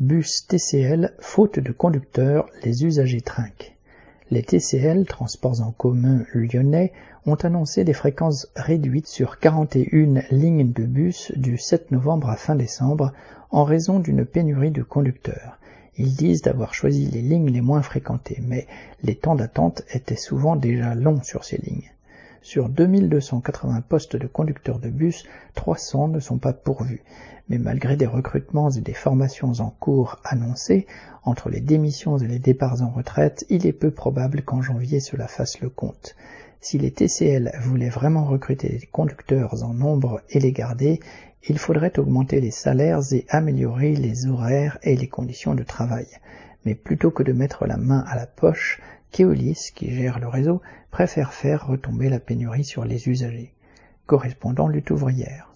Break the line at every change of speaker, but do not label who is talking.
Bus TCL, faute de conducteurs, les usagers trinquent. Les TCL, transports en commun lyonnais, ont annoncé des fréquences réduites sur 41 lignes de bus du 7 novembre à fin décembre en raison d'une pénurie de conducteurs. Ils disent d'avoir choisi les lignes les moins fréquentées, mais les temps d'attente étaient souvent déjà longs sur ces lignes. Sur 2280 postes de conducteurs de bus, 300 ne sont pas pourvus. Mais malgré des recrutements et des formations en cours annoncés, entre les démissions et les départs en retraite, il est peu probable qu'en janvier cela fasse le compte. Si les TCL voulaient vraiment recruter des conducteurs en nombre et les garder, il faudrait augmenter les salaires et améliorer les horaires et les conditions de travail. Mais plutôt que de mettre la main à la poche, Keolis, qui gère le réseau, préfère faire retomber la pénurie sur les usagers. Correspondant lutte ouvrière.